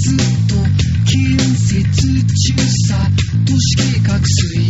ずっと近接中さ都市計画水